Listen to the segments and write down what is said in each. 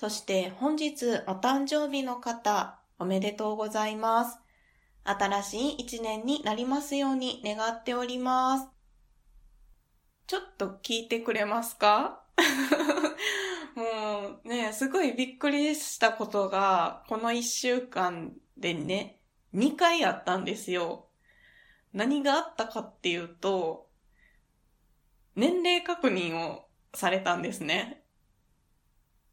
そして本日お誕生日の方おめでとうございます。新しい一年になりますように願っております。ちょっと聞いてくれますか？もうね、すごいびっくりしたことが、この一週間でね、2回あったんですよ。何があったかっていうと、年齢確認をされたんですね。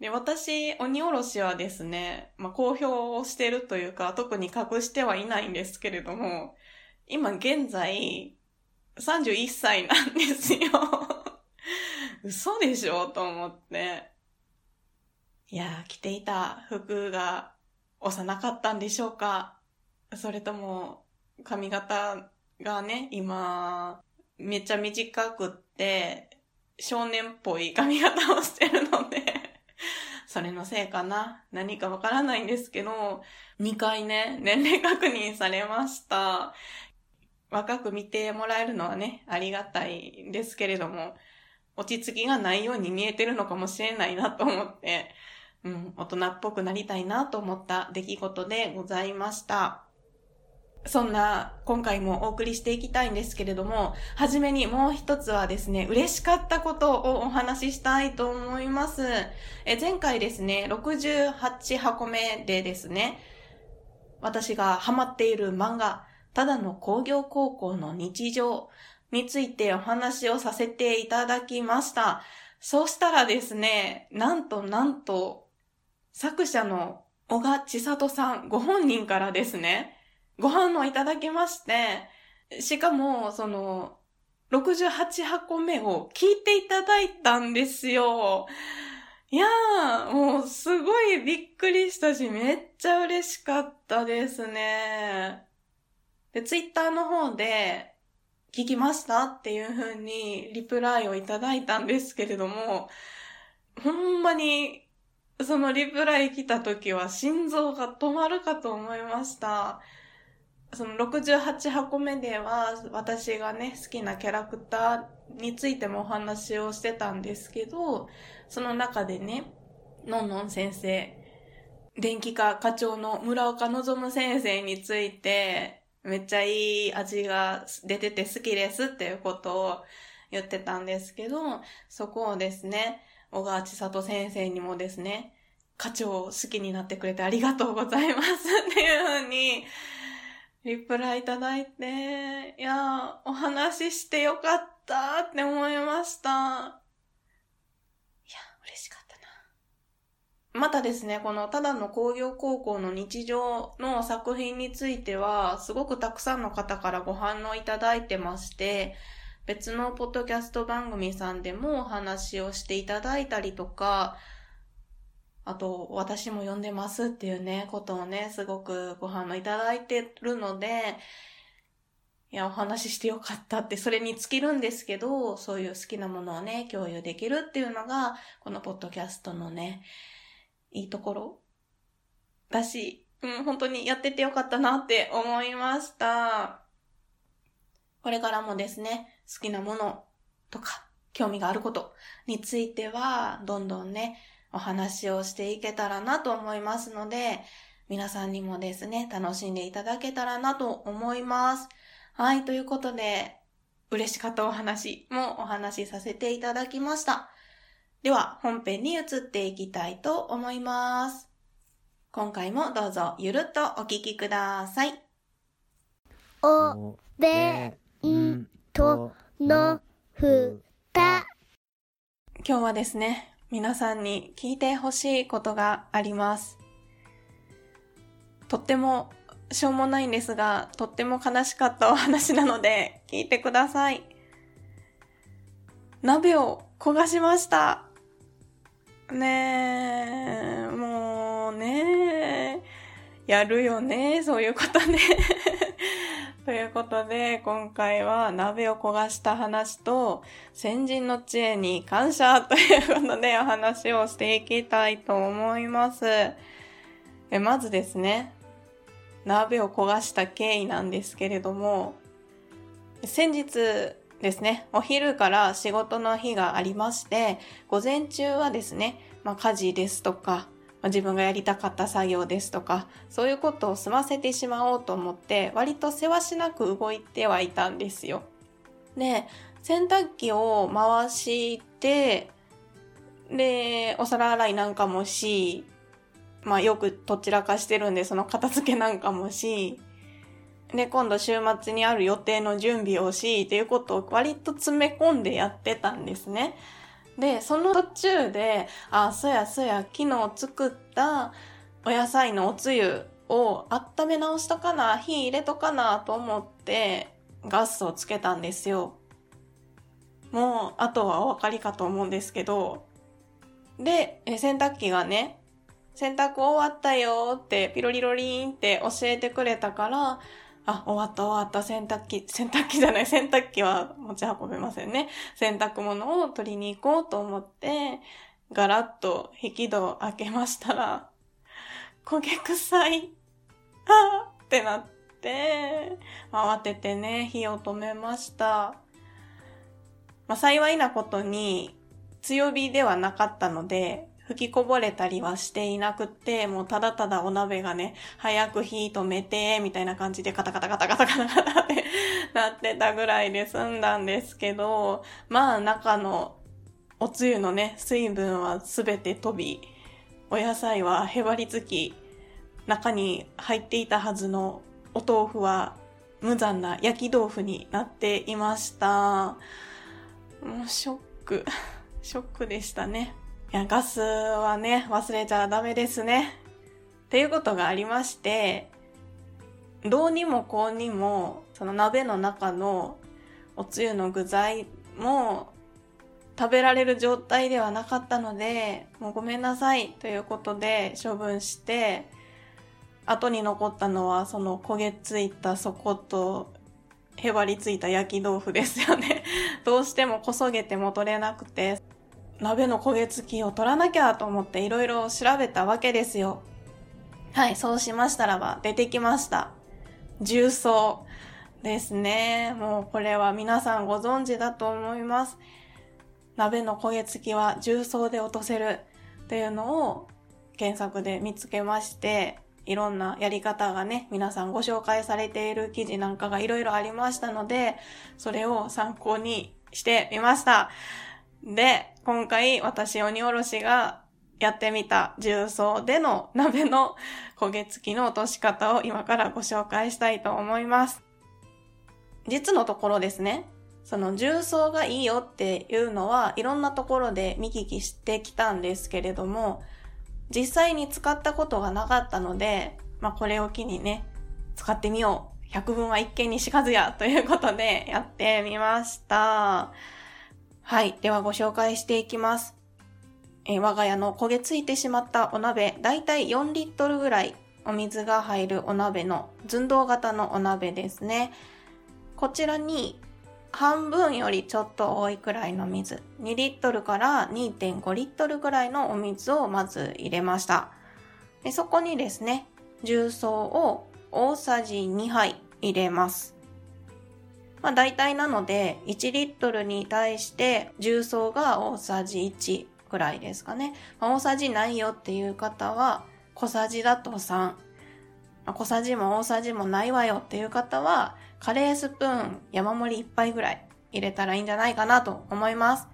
で、私、鬼おろしはですね、まあ、公表をしてるというか、特に隠してはいないんですけれども、今現在、31歳なんですよ。嘘でしょ？と思って。いや着ていた服が幼かったんでしょうかそれとも、髪型がね、今、めっちゃ短くって、少年っぽい髪型をしてるのでそれのせいかな？何かわからないんですけど、2回ね、年齢確認されました。若く見てもらえるのはね、ありがたいんですけれども、落ち着きがないように見えてるのかもしれないなと思って、うん、大人っぽくなりたいなと思った出来事でございました。そんな今回もお送りしていきたいんですけれども、はじめにもう一つはですね、嬉しかったことをお話ししたいと思います。え前回ですね、68箱目でですね、私がハマっている漫画、ただの工業高校の日常についてお話をさせていただきました。そうしたらですね、なんとなんと、作者の小賀千里さんご本人からですね、ご反応いただきまして、しかも、その、68箱目を聞いていただいたんですよ。いやー、もうすごいびっくりしたし、めっちゃ嬉しかったですね。で、ツイッターの方で、聞きましたっていう風にリプライをいただいたんですけれども、ほんまに、そのリプライ来た時は心臓が止まるかと思いました。その68箱目では私がね、好きなキャラクターについてもお話をしてたんですけど、その中でね、のんのん先生、電気科課長の村岡望先生について、めっちゃいい味が出てて好きですっていうことを言ってたんですけど、そこをですね、小川千里先生にもですね、課長を好きになってくれてありがとうございますっていうふうにリプライいただいて、いやお話ししてよかったって思いました。いや嬉しかったな。またですね、このただの工業高校の日常の作品については、すごくたくさんの方からご反応いただいてまして、別のポッドキャスト番組さんでもお話をしていただいたりとか、あと、私も読んでますっていうね、ことをね、すごくご反応いただいてるので、いや、お話ししてよかったって、それに尽きるんですけど、そういう好きなものをね、共有できるっていうのが、このポッドキャストのね、いいところだし、うん、本当にやっててよかったなって思いました。これからもですね、好きなものとか、興味があることについては、どんどんね、お話をしていけたらなと思いますので、皆さんにもですね、楽しんでいただけたらなと思います。はい、ということで、嬉しかったお話もお話しさせていただきました。では、本編に移っていきたいと思います。今回もどうぞゆるっとお聞きください。おべんとのふた。今日はですね、皆さんに聞いてほしいことがあります。とってもしょうもないんですが、とっても悲しかったお話なので聞いてください。鍋を焦がしました。ねえ、もうねえ、やるよね、そういうことね。ということで、今回は鍋を焦がした話と、先人の知恵に感謝ということでお話をしていきたいと思います。えまずですね、鍋を焦がした経緯なんですけれども、先日ですね、お昼から仕事の日がありまして、午前中はですね、まあ、家事ですとか、まあ、自分がやりたかった作業ですとか、そういうことを済ませてしまおうと思って、割とせわしなく動いてはいたんですよ。で、洗濯機を回して、で、お皿洗いなんかもし、まあよくどちらかしてるんで、その片付けなんかもし、で、今度週末にある予定の準備をし、っていうことを割と詰め込んでやってたんですね。で、その途中で、あ、そやそや、昨日作ったお野菜のおつゆを温め直しとかな、火入れとかなと思って、ガスをつけたんですよ。もう、あとはお分かりかと思うんですけど、で、洗濯機がね、洗濯終わったよってピロリロリーンって教えてくれたから、あ、終わった終わった洗濯機、洗濯機じゃない、洗濯機は持ち運べませんね。洗濯物を取りに行こうと思って、ガラッと引き戸を開けましたら、焦げ臭い。あーってなって、慌ててね、火を止めました。まあ、幸いなことに、強火ではなかったので、吹きこぼれたりはしていなくって、もうただただお鍋がね、早く火止めて、みたいな感じでカタカタカタカタカタカタって なってたぐらいで済んだんですけど、まあ中のおつゆのね、水分はすべて飛び、お野菜はへばりつき、中に入っていたはずのお豆腐は無残な焼き豆腐になっていました。もうショック。ショックでしたね。いや、ガスはね、忘れちゃダメですね。っていうことがありまして、どうにもこうにも、その鍋の中のおつゆの具材も食べられる状態ではなかったので、もうごめんなさいということで処分して、後に残ったのはその焦げついた底とへばりついた焼き豆腐ですよね。どうしてもこそげても取れなくて、鍋の焦げ付きを取らなきゃと思っていろいろ調べたわけですよ。はい、そうしましたらば出てきました。重曹ですね。もうこれは皆さんご存知だと思います。鍋の焦げ付きは重曹で落とせるっていうのを検索で見つけまして、いろんなやり方がね、皆さんご紹介されている記事なんかがいろいろありましたので、それを参考にしてみました。で、今回私鬼おろしがやってみた重曹での鍋の焦げ付きの落とし方を今からご紹介したいと思います。実のところですね、その重曹がいいよっていうのはいろんなところで見聞きしてきたんですけれども、実際に使ったことがなかったので、まあこれを機にね、使ってみよう。百聞は一見にしかずやということでやってみました。はい。ではご紹介していきます。え、我が家の焦げついてしまったお鍋、だいたい4リットルぐらいお水が入るお鍋の寸胴型のお鍋ですね。こちらに半分よりちょっと多いくらいの水、2リットルから2.5リットルぐらいのお水をまず入れました。でそこにですね、重曹を大さじ2杯入れます。まあ大体なので、1リットルに対して重曹が大さじ1くらいですかね。まあ、大さじないよっていう方は、小さじだと3。小さじも大さじもないわよっていう方は、カレースプーン山盛り1杯ぐらい入れたらいいんじゃないかなと思います。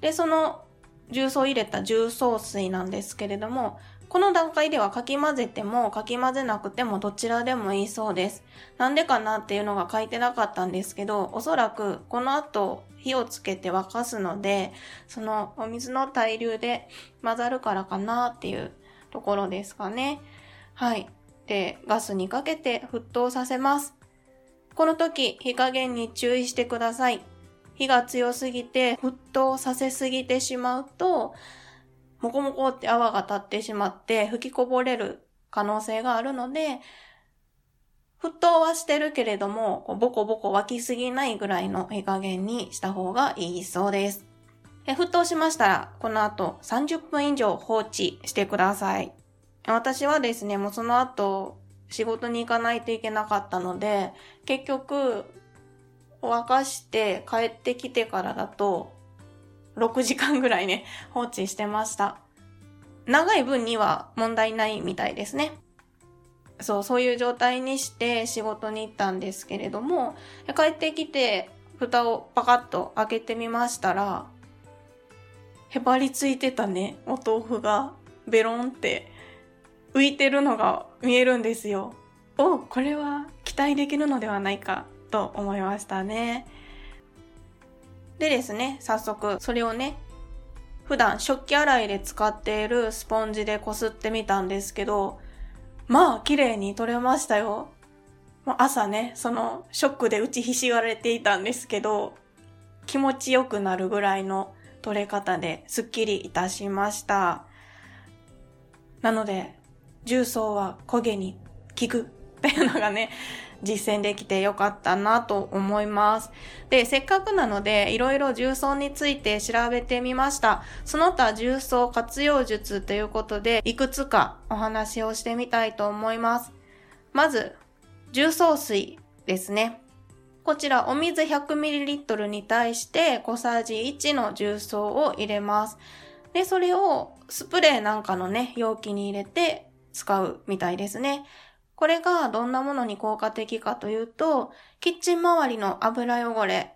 で、その重曹入れた重曹水なんですけれども、この段階ではかき混ぜてもかき混ぜなくてもどちらでもいいそうです。なんでかなっていうのが書いてなかったんですけど、おそらくこの後火をつけて沸かすので、そのお水の対流で混ざるからかなっていうところですかね。はい。で、ガスにかけて沸騰させます。この時、火加減に注意してください。火が強すぎて沸騰させすぎてしまうと、もこもこって泡が立ってしまって吹きこぼれる可能性があるので、沸騰はしてるけれども、ボコボコ沸きすぎないぐらいの火加減にした方がいいそうです。沸騰しましたら、この後30分以上放置してください。私はですね、もうその後仕事に行かないといけなかったので、結局、沸かして帰ってきてからだと、6時間ぐらいね、放置してました。長い分には問題ないみたいですね。そう、そういう状態にして仕事に行ったんですけれども、帰ってきて、蓋をパカッと開けてみましたら、へばりついてたね、お豆腐がベロンって浮いてるのが見えるんですよ。お、これは期待できるのではないかと思いましたね。でですね、早速それをね、普段食器洗いで使っているスポンジでこすってみたんですけど、まあ綺麗に取れましたよ。もう朝ね、そのショックで打ちひしがれていたんですけど、気持ちよくなるぐらいの取れ方ですっきりいたしました。なので、重曹は焦げに効くっていうのがね、実践できてよかったなと思います。で、せっかくなので、いろいろ重曹について調べてみました。その他重曹活用術ということで、いくつかお話をしてみたいと思います。まず、重曹水ですね。こちらお水 100ml に対して小さじ1の重曹を入れます。で、それをスプレーなんかのね、容器に入れて使うみたいですね。これがどんなものに効果的かというと、キッチン周りの油汚れ、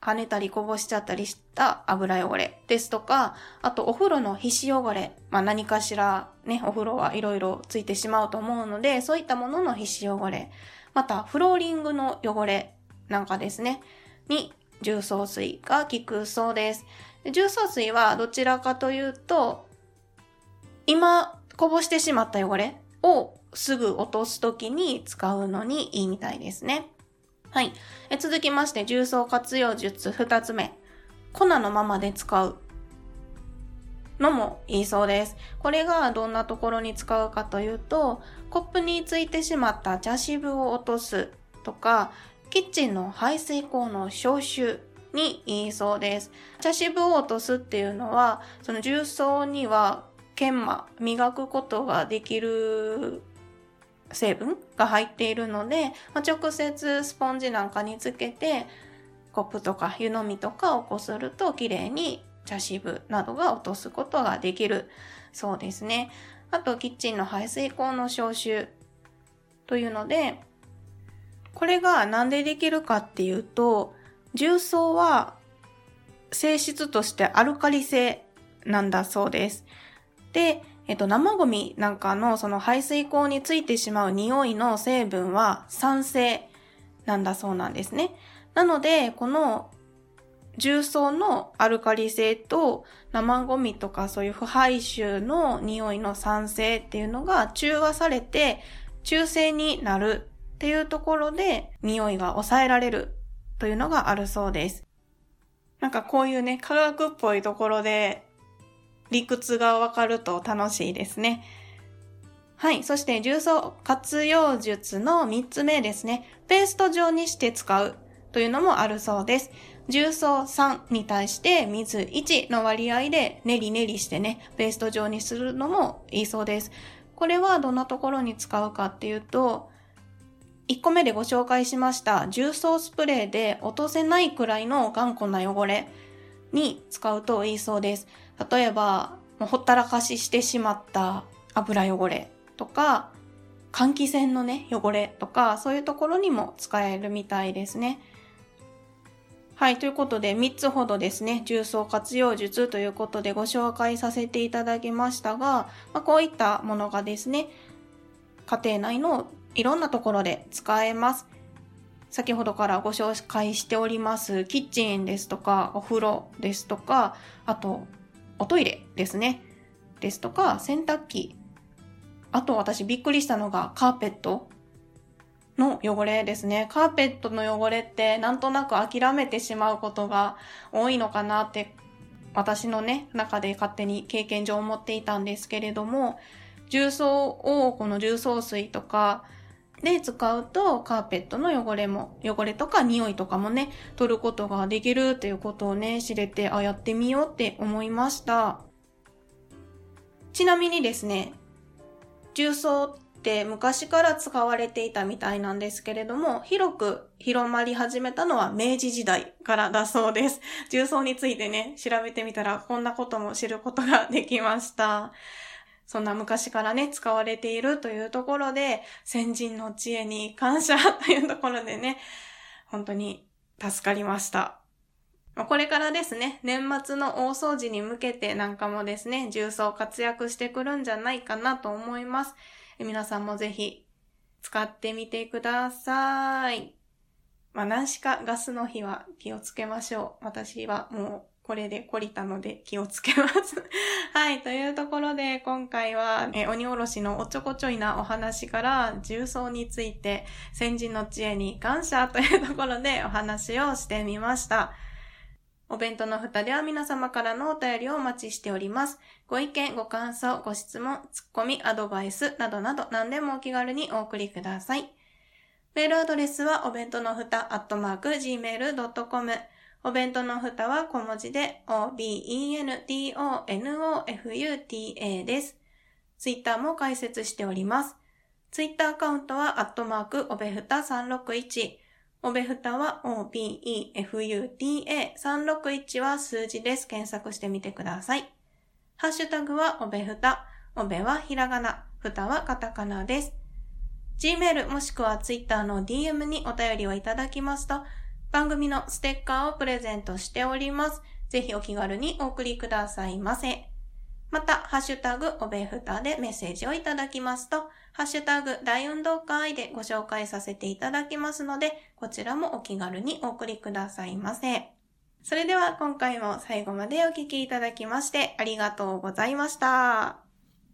跳ねたりこぼしちゃったりした油汚れですとか、あとお風呂の皮脂汚れ、まあ何かしらね、お風呂はいろいろついてしまうと思うので、そういったものの皮脂汚れ、またフローリングの汚れなんかですね、に重曹水が効くそうです。重曹水はどちらかというと、今こぼしてしまった汚れをすぐ落とすときに使うのにいいみたいですね。はい。え続きまして、重曹活用術二つ目。粉のままで使うのもいいそうです。これがどんなところに使うかというと、コップについてしまった茶渋を落とすとか、キッチンの排水口の消臭にいいそうです。茶渋を落とすっていうのは、その重曹には研磨、磨くことができる成分が入っているので、まあ、直接スポンジなんかにつけて、コップとか湯飲みとかをこすると綺麗に茶渋などが落とすことができるそうですね。あと、キッチンの排水口の消臭というので、これがなんでできるかっていうと、重曹は性質としてアルカリ性なんだそうです。で、えっと、生ゴミなんかのその排水口についてしまう匂いの成分は酸性なんだそうなんですね。なので、この重曹のアルカリ性と生ゴミとかそういう腐敗臭の匂いの酸性っていうのが中和されて中性になるっていうところで匂いが抑えられるというのがあるそうです。なんかこういうね、科学っぽいところで理屈がわかると楽しいですね。はい。そして、重曹活用術の3つ目ですね。ペースト状にして使うというのもあるそうです。重曹3に対して水1の割合で練り練りしてね、ペースト状にするのもいいそうです。これはどんなところに使うかっていうと、1個目でご紹介しました重曹スプレーで落とせないくらいの頑固な汚れに使うといいそうです。例えば、ほったらかししてしまった油汚れとか、換気扇のね、汚れとか、そういうところにも使えるみたいですね。はい。ということで、3つほどですね、重曹活用術ということでご紹介させていただきましたが、まあ、こういったものがですね、家庭内のいろんなところで使えます。先ほどからご紹介しております、キッチンですとか、お風呂ですとか、あと、おトイレですね。ですとか、洗濯機。あと私びっくりしたのがカーペットの汚れですね。カーペットの汚れってなんとなく諦めてしまうことが多いのかなって私のね、中で勝手に経験上思っていたんですけれども、重曹をこの重曹水とかで使うとカーペットの汚れも、汚れとか匂いとかもね、取ることができるっていうことをね、知れて、あ、やってみようって思いました。ちなみにですね、重曹って昔から使われていたみたいなんですけれども、広く広まり始めたのは明治時代からだそうです。重曹についてね、調べてみたらこんなことも知ることができました。そんな昔からね、使われているというところで、先人の知恵に感謝というところでね、本当に助かりました。これからですね、年末の大掃除に向けてなんかもですね、重曹活躍してくるんじゃないかなと思います。皆さんもぜひ使ってみてください。まあ、何しかガスの日は気をつけましょう。私はもうこれで懲りたので気をつけます。はい。というところで、今回は、え鬼おろしのおちょこちょいなお話から、重曹について、先人の知恵に感謝というところでお話をしてみました。お弁当の蓋では皆様からのお便りをお待ちしております。ご意見、ご感想、ご質問、ツッコミ、アドバイスなどなど何でもお気軽にお送りください。メールアドレスはお弁当の蓋アットマーク gmail.com お弁当の蓋は小文字で obentonofuta です。ツイッターも開設しております。ツイッターアカウントはアットマークおべふた361おべふたは OBEFUTA361 は数字です。検索してみてください。ハッシュタグはおべふた。おべはひらがな。ふたはカタカナです。Gmail もしくは Twitter の DM にお便りをいただきますと、番組のステッカーをプレゼントしております。ぜひお気軽にお送りくださいませ。また、ハッシュタグ、おべふたでメッセージをいただきますと、ハッシュタグ、大運動会でご紹介させていただきますので、こちらもお気軽にお送りくださいませ。それでは今回も最後までお聴きいただきましてありがとうございました。